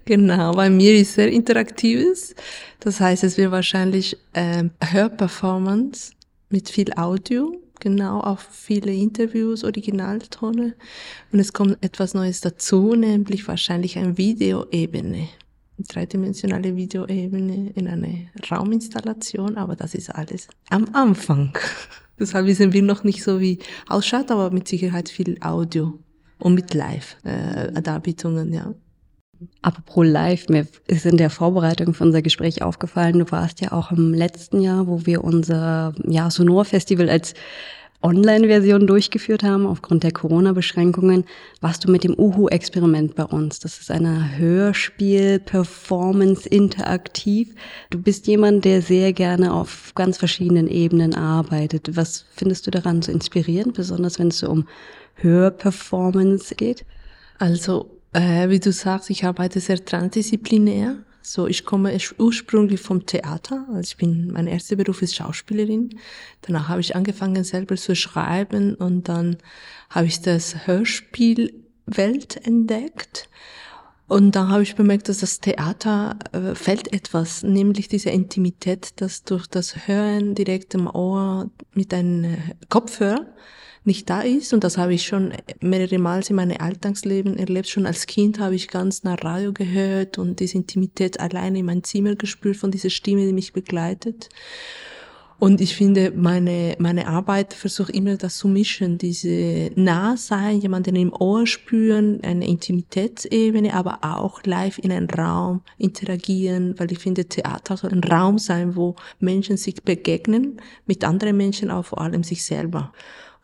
Genau, bei mir ist sehr interaktives. Das heißt, es wird wahrscheinlich äh, Hörperformance mit viel Audio genau auf viele Interviews, Originaltone. Und es kommt etwas Neues dazu, nämlich wahrscheinlich eine Videoebene. Eine dreidimensionale Videoebene in eine Rauminstallation, aber das ist alles am Anfang. Deshalb wissen wir noch nicht so, wie ausschaut, aber mit Sicherheit viel Audio und mit Live-Darbietungen, äh, ja. Apropos live, mir ist in der Vorbereitung für unser Gespräch aufgefallen, du warst ja auch im letzten Jahr, wo wir unser ja, Sonor-Festival als Online-Version durchgeführt haben, aufgrund der Corona-Beschränkungen, warst du mit dem Uhu-Experiment bei uns. Das ist eine Hörspiel-Performance interaktiv. Du bist jemand, der sehr gerne auf ganz verschiedenen Ebenen arbeitet. Was findest du daran so inspirierend, besonders wenn es so um Hörperformance geht? Also äh, wie du sagst, ich arbeite sehr transdisziplinär. So, ich komme ursprünglich vom Theater. Also ich bin, mein erster Beruf ist Schauspielerin. Danach habe ich angefangen selber zu schreiben und dann habe ich das Hörspielwelt entdeckt. Und dann habe ich bemerkt, dass das Theater äh, fällt etwas, nämlich diese Intimität, dass durch das Hören direkt im Ohr mit einem Kopfhörer nicht da ist. Und das habe ich schon mehrere Mal in meinem Alltagsleben erlebt. Schon als Kind habe ich ganz nach Radio gehört und diese Intimität alleine in meinem Zimmer gespürt von dieser Stimme, die mich begleitet. Und ich finde, meine, meine Arbeit versucht immer das zu mischen, diese Nahsein, jemanden im Ohr spüren, eine Intimitätsebene, aber auch live in einem Raum interagieren, weil ich finde, Theater soll ein Raum sein, wo Menschen sich begegnen, mit anderen Menschen, auch vor allem sich selber.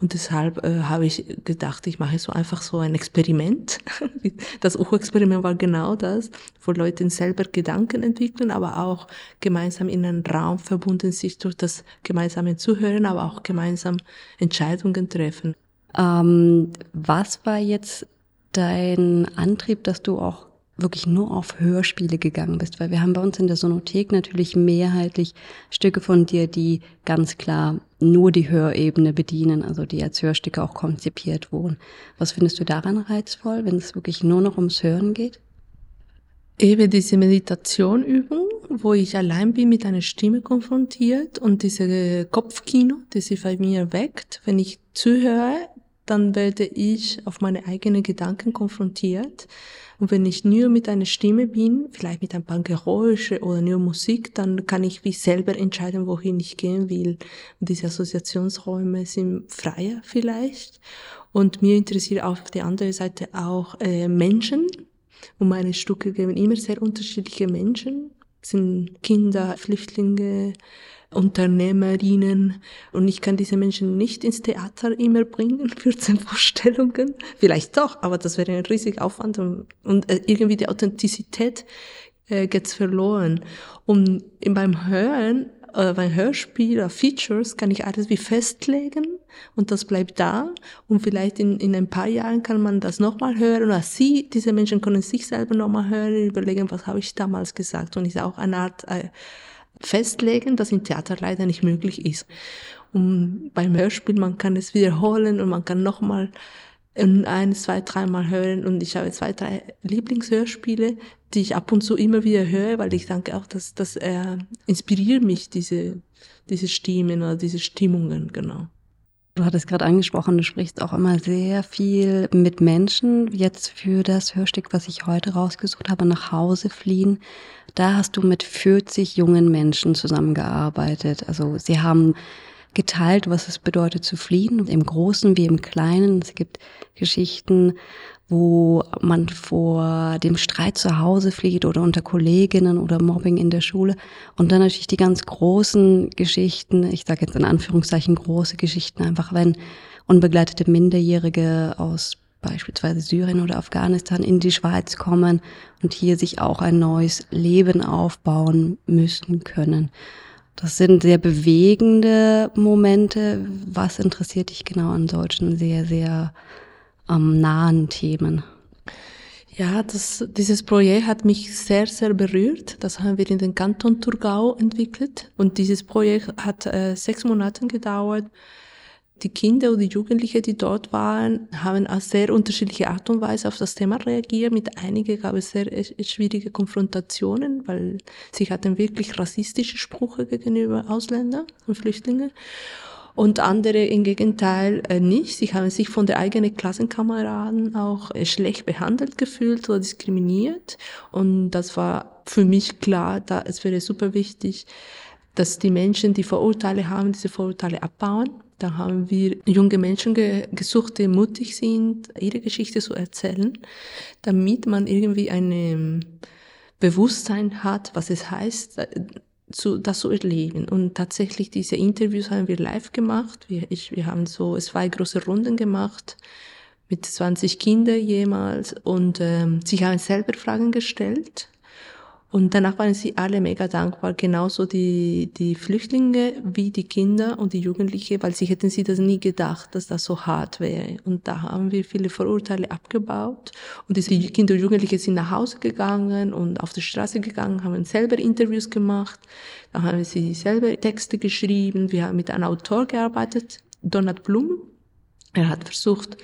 Und deshalb äh, habe ich gedacht, ich mache so einfach so ein Experiment. Das Ucho-Experiment war genau das, wo Leute selber Gedanken entwickeln, aber auch gemeinsam in einem Raum verbunden sich durch das gemeinsame Zuhören, aber auch gemeinsam Entscheidungen treffen. Ähm, was war jetzt dein Antrieb, dass du auch wirklich nur auf Hörspiele gegangen bist, weil wir haben bei uns in der Sonothek natürlich mehrheitlich Stücke von dir, die ganz klar nur die Hörebene bedienen, also die als Hörstücke auch konzipiert wurden. Was findest du daran reizvoll, wenn es wirklich nur noch ums Hören geht? Eben diese Meditationübung, wo ich allein bin mit einer Stimme konfrontiert und diese Kopfkino, das sich bei mir weckt. Wenn ich zuhöre, dann werde ich auf meine eigenen Gedanken konfrontiert und wenn ich nur mit einer Stimme bin, vielleicht mit ein paar Geräusche oder nur Musik, dann kann ich wie selber entscheiden, wohin ich gehen will. Und diese Assoziationsräume sind freier vielleicht. Und mir interessiert auf der anderen Seite auch äh, Menschen. Und meine Stücke geben immer sehr unterschiedliche Menschen. Das sind Kinder, Flüchtlinge, Unternehmerinnen und ich kann diese Menschen nicht ins Theater immer bringen für zehn Vorstellungen. Vielleicht doch, aber das wäre ein riesiger Aufwand und, und äh, irgendwie die Authentizität äh, geht verloren. Und beim Hören, äh, beim Hörspiel oder Features kann ich alles wie festlegen und das bleibt da und vielleicht in, in ein paar Jahren kann man das nochmal hören oder sie, diese Menschen können sich selber nochmal hören, überlegen, was habe ich damals gesagt und ist auch eine Art äh, festlegen, das im Theater leider nicht möglich ist. Und beim Hörspiel, man kann es wiederholen und man kann nochmal ein, zwei, dreimal hören und ich habe zwei, drei Lieblingshörspiele, die ich ab und zu immer wieder höre, weil ich denke auch, dass das äh, inspiriert mich, diese, diese Stimmen oder diese Stimmungen, genau. Du hattest gerade angesprochen, du sprichst auch immer sehr viel mit Menschen. Jetzt für das Hörstück, was ich heute rausgesucht habe, nach Hause fliehen. Da hast du mit 40 jungen Menschen zusammengearbeitet. Also sie haben geteilt, was es bedeutet zu fliehen, im Großen wie im Kleinen. Es gibt Geschichten, wo man vor dem Streit zu Hause flieht oder unter Kolleginnen oder Mobbing in der Schule. Und dann natürlich die ganz großen Geschichten, ich sage jetzt in Anführungszeichen große Geschichten, einfach wenn unbegleitete Minderjährige aus beispielsweise Syrien oder Afghanistan in die Schweiz kommen und hier sich auch ein neues Leben aufbauen müssen können. Das sind sehr bewegende Momente. Was interessiert dich genau an solchen sehr, sehr ähm, nahen Themen? Ja, das, dieses Projekt hat mich sehr, sehr berührt. Das haben wir in den Kanton Thurgau entwickelt. Und dieses Projekt hat äh, sechs Monate gedauert. Die Kinder und die Jugendlichen, die dort waren, haben auf sehr unterschiedliche Art und Weise auf das Thema reagiert. Mit einigen gab es sehr äh, schwierige Konfrontationen, weil sie hatten wirklich rassistische Sprüche gegenüber Ausländern und Flüchtlingen und andere im Gegenteil äh, nicht. Sie haben sich von der eigenen Klassenkameraden auch äh, schlecht behandelt gefühlt oder diskriminiert. Und das war für mich klar, da es wäre super wichtig, dass die Menschen, die Vorurteile haben, diese Vorurteile abbauen. Da haben wir junge Menschen ge gesucht, die mutig sind, ihre Geschichte zu erzählen, damit man irgendwie ein ähm, Bewusstsein hat, was es heißt, zu, das zu erleben. Und tatsächlich diese Interviews haben wir live gemacht. Wir, ich, wir haben so zwei große Runden gemacht mit 20 Kindern jemals und ähm, sie haben selber Fragen gestellt und danach waren sie alle mega dankbar, genauso die, die Flüchtlinge wie die Kinder und die Jugendlichen, weil sie hätten sie das nie gedacht, dass das so hart wäre. Und da haben wir viele Vorurteile abgebaut. Und diese Kinder und Jugendliche sind nach Hause gegangen und auf die Straße gegangen, haben selber Interviews gemacht. Da haben sie selber Texte geschrieben. Wir haben mit einem Autor gearbeitet, Donald Blum. Er hat versucht,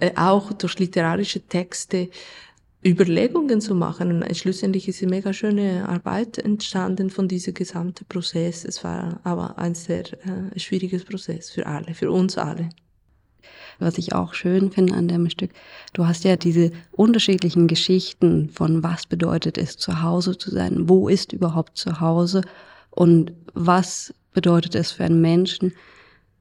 äh, auch durch literarische Texte Überlegungen zu machen. Und schlussendlich ist eine mega schöne Arbeit entstanden von diesem gesamten Prozess. Es war aber ein sehr äh, schwieriges Prozess für alle, für uns alle. Was ich auch schön finde an dem Stück, du hast ja diese unterschiedlichen Geschichten von was bedeutet es, zu Hause zu sein, wo ist überhaupt zu Hause und was bedeutet es für einen Menschen,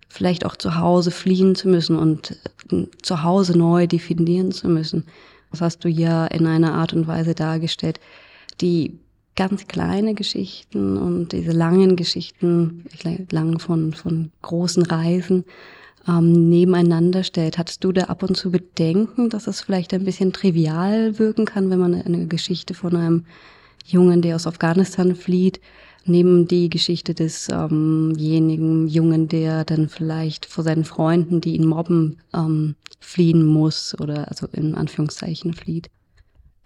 vielleicht auch zu Hause fliehen zu müssen und äh, zu Hause neu definieren zu müssen. Das hast du ja in einer Art und Weise dargestellt, die ganz kleine Geschichten und diese langen Geschichten, lang von, von großen Reisen, ähm, nebeneinander stellt. Hattest du da ab und zu Bedenken, dass es vielleicht ein bisschen trivial wirken kann, wenn man eine Geschichte von einem Jungen, der aus Afghanistan flieht, neben die Geschichte desjenigen ähm Jungen, der dann vielleicht vor seinen Freunden, die ihn mobben, ähm, fliehen muss oder also in Anführungszeichen flieht.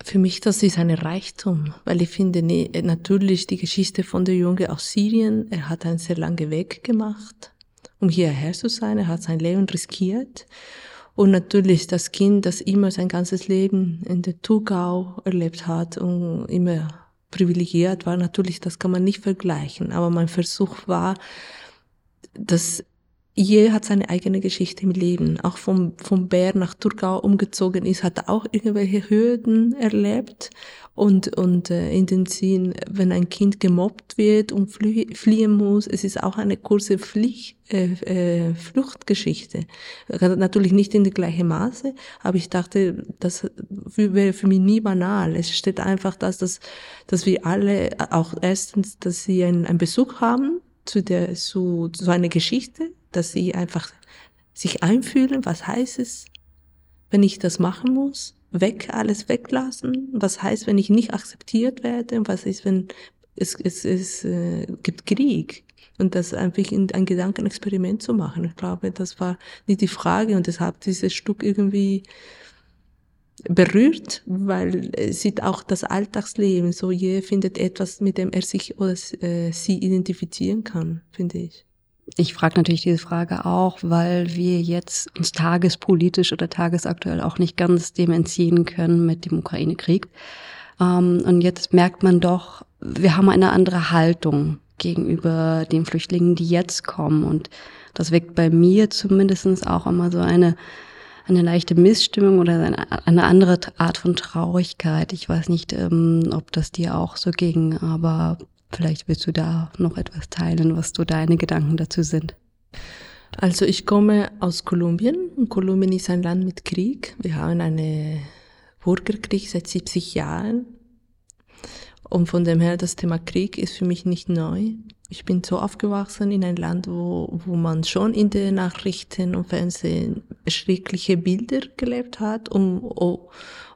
Für mich das ist ein Reichtum, weil ich finde natürlich die Geschichte von der Junge aus Syrien, er hat einen sehr langen Weg gemacht, um hierher zu sein, er hat sein Leben riskiert und natürlich das Kind, das immer sein ganzes Leben in der Thurgau erlebt hat und immer privilegiert war, natürlich, das kann man nicht vergleichen, aber mein Versuch war, dass jeder hat seine eigene Geschichte im Leben. Auch vom, vom Bär nach Thurgau umgezogen ist, hat auch irgendwelche Hürden erlebt. Und, und äh, in den Sinn, wenn ein Kind gemobbt wird und flie fliehen muss, es ist auch eine kurze Pflicht, äh, äh, Fluchtgeschichte. Natürlich nicht in der gleichen Maße, aber ich dachte, das wäre für mich nie banal. Es steht einfach, dass, dass, dass wir alle, auch erstens, dass sie einen, einen Besuch haben zu, der, zu, zu einer Geschichte, dass sie einfach sich einfühlen, was heißt es, wenn ich das machen muss, weg, alles weglassen, was heißt, wenn ich nicht akzeptiert werde, was ist, wenn es, es, es äh, gibt Krieg und das einfach in ein Gedankenexperiment zu machen. Ich glaube, das war nicht die Frage und deshalb dieses Stück irgendwie berührt, weil es sieht auch das Alltagsleben, so jeder findet etwas, mit dem er sich oder äh, sie identifizieren kann, finde ich. Ich frage natürlich diese Frage auch, weil wir jetzt uns tagespolitisch oder tagesaktuell auch nicht ganz dem entziehen können mit dem Ukraine-Krieg. Ähm, und jetzt merkt man doch, wir haben eine andere Haltung gegenüber den Flüchtlingen, die jetzt kommen. Und das weckt bei mir zumindest auch immer so eine, eine leichte Missstimmung oder eine, eine andere Art von Traurigkeit. Ich weiß nicht, ähm, ob das dir auch so ging, aber vielleicht willst du da noch etwas teilen, was so deine Gedanken dazu sind. Also ich komme aus Kolumbien. Kolumbien ist ein Land mit Krieg. Wir haben einen Bürgerkrieg seit 70 Jahren. Und von dem her, das Thema Krieg ist für mich nicht neu. Ich bin so aufgewachsen in ein Land, wo, wo man schon in den Nachrichten und Fernsehen schreckliche Bilder gelebt hat, oh,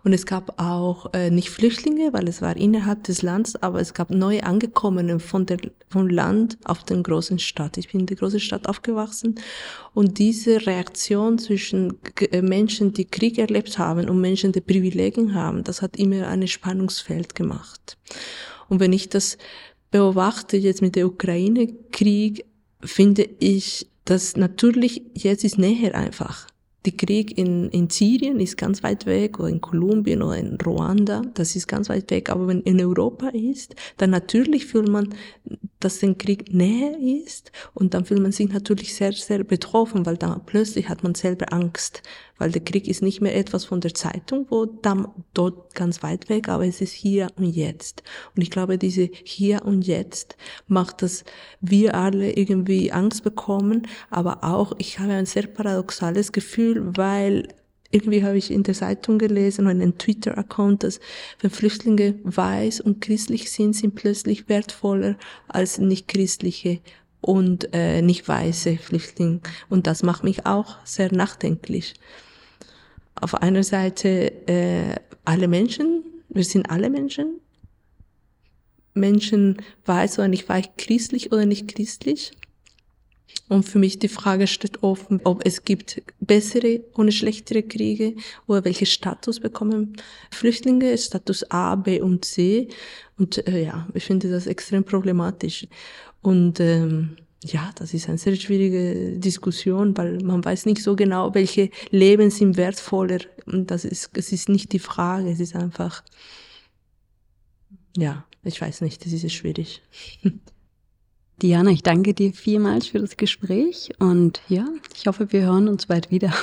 und es gab auch äh, nicht Flüchtlinge, weil es war innerhalb des Landes, aber es gab neu Angekommene von der, vom Land auf den großen Stadt. Ich bin in der großen Stadt aufgewachsen und diese Reaktion zwischen äh, Menschen, die Krieg erlebt haben und Menschen, die Privilegien haben, das hat immer ein Spannungsfeld gemacht. Und wenn ich das beobachte jetzt mit der Ukraine-Krieg, finde ich, dass natürlich jetzt ist näher einfach. Der Krieg in, in Syrien ist ganz weit weg oder in Kolumbien oder in Ruanda, das ist ganz weit weg. Aber wenn in Europa ist, dann natürlich fühlt man, dass der Krieg näher ist und dann fühlt man sich natürlich sehr, sehr betroffen, weil dann plötzlich hat man selber Angst, weil der Krieg ist nicht mehr etwas von der Zeitung, wo dann dort ganz weit weg, aber es ist hier und jetzt. Und ich glaube, diese hier und jetzt macht, dass wir alle irgendwie Angst bekommen, aber auch ich habe ein sehr paradoxales Gefühl, weil irgendwie habe ich in der Zeitung gelesen und in Twitter-Account, dass wenn Flüchtlinge weiß und christlich sind, sind plötzlich wertvoller als nicht christliche und äh, nicht weiße Flüchtlinge. Und das macht mich auch sehr nachdenklich auf einer Seite äh, alle Menschen, wir sind alle Menschen. Menschen weiß oder nicht, war ich christlich oder nicht christlich. Und für mich die Frage steht offen, ob es gibt bessere und schlechtere Kriege oder welche Status bekommen Flüchtlinge, Status A, B und C. Und äh, ja, ich finde das extrem problematisch. Und ähm, ja, das ist eine sehr schwierige Diskussion, weil man weiß nicht so genau, welche Leben sind wertvoller. Und das ist, es ist nicht die Frage, es ist einfach, ja, ich weiß nicht, das ist schwierig. Diana, ich danke dir vielmals für das Gespräch und ja, ich hoffe, wir hören uns bald wieder.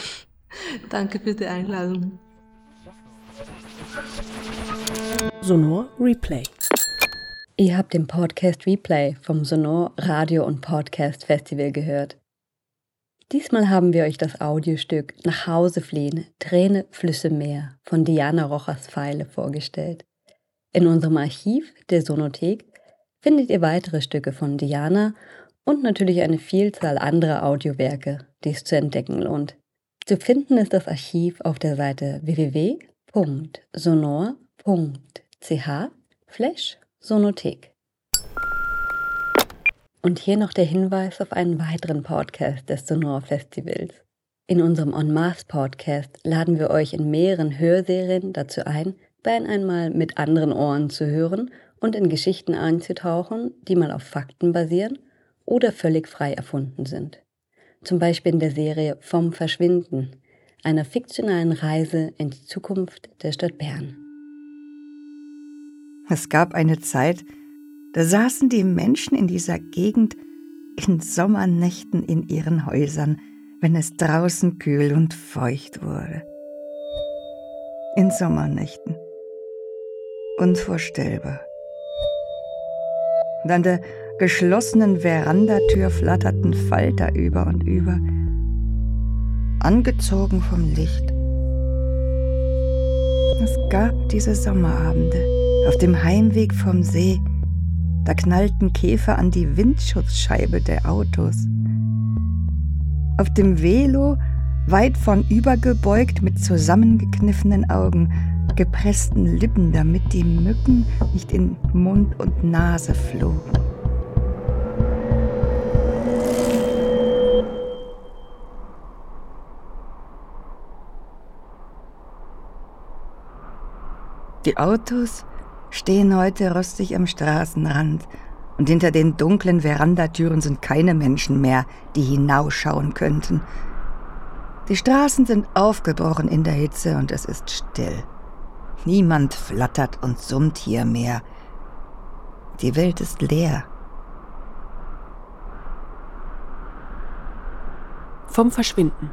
Danke für die Einladung. Sonor Replay. Ihr habt den Podcast Replay vom Sonor Radio und Podcast Festival gehört. Diesmal haben wir euch das Audiostück Nach Hause fliehen, Träne, Flüsse, Meer von Diana Rochers Pfeile vorgestellt. In unserem Archiv der Sonothek findet ihr weitere Stücke von Diana und natürlich eine Vielzahl anderer Audiowerke, die es zu entdecken lohnt. Zu finden ist das Archiv auf der Seite www.sonor.ch Flash Sonothek. Und hier noch der Hinweis auf einen weiteren Podcast des Sonor Festivals. In unserem On Mars Podcast laden wir euch in mehreren Hörserien dazu ein, Bern einmal mit anderen Ohren zu hören und in Geschichten einzutauchen, die mal auf Fakten basieren oder völlig frei erfunden sind. Zum Beispiel in der Serie Vom Verschwinden, einer fiktionalen Reise in die Zukunft der Stadt Bern. Es gab eine Zeit, da saßen die Menschen in dieser Gegend in Sommernächten in ihren Häusern, wenn es draußen kühl und feucht wurde. In Sommernächten. Unvorstellbar. Und an der geschlossenen Verandatür flatterten Falter über und über, angezogen vom Licht. Es gab diese Sommerabende auf dem Heimweg vom See, da knallten Käfer an die Windschutzscheibe der Autos. Auf dem Velo, weit vornübergebeugt mit zusammengekniffenen Augen, gepressten Lippen, damit die Mücken nicht in Mund und Nase flogen. Die Autos stehen heute rüstig am Straßenrand und hinter den dunklen Verandatüren sind keine Menschen mehr, die hinausschauen könnten. Die Straßen sind aufgebrochen in der Hitze und es ist still. Niemand flattert und summt hier mehr. Die Welt ist leer. Vom Verschwinden.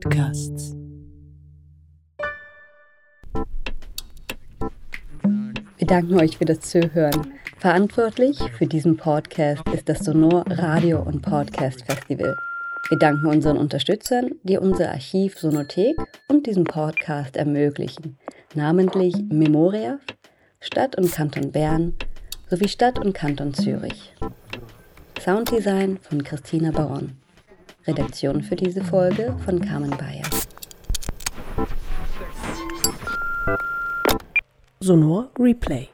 Podcasts. Wir danken euch für das Zuhören. Verantwortlich für diesen Podcast ist das Sonor Radio und Podcast Festival. Wir danken unseren Unterstützern, die unser Archiv Sonothek und diesen Podcast ermöglichen, namentlich Memoria, Stadt und Kanton Bern sowie Stadt und Kanton Zürich. Sounddesign von Christina Baron. Redaktion für diese Folge von Carmen Bayer. Sonor Replay.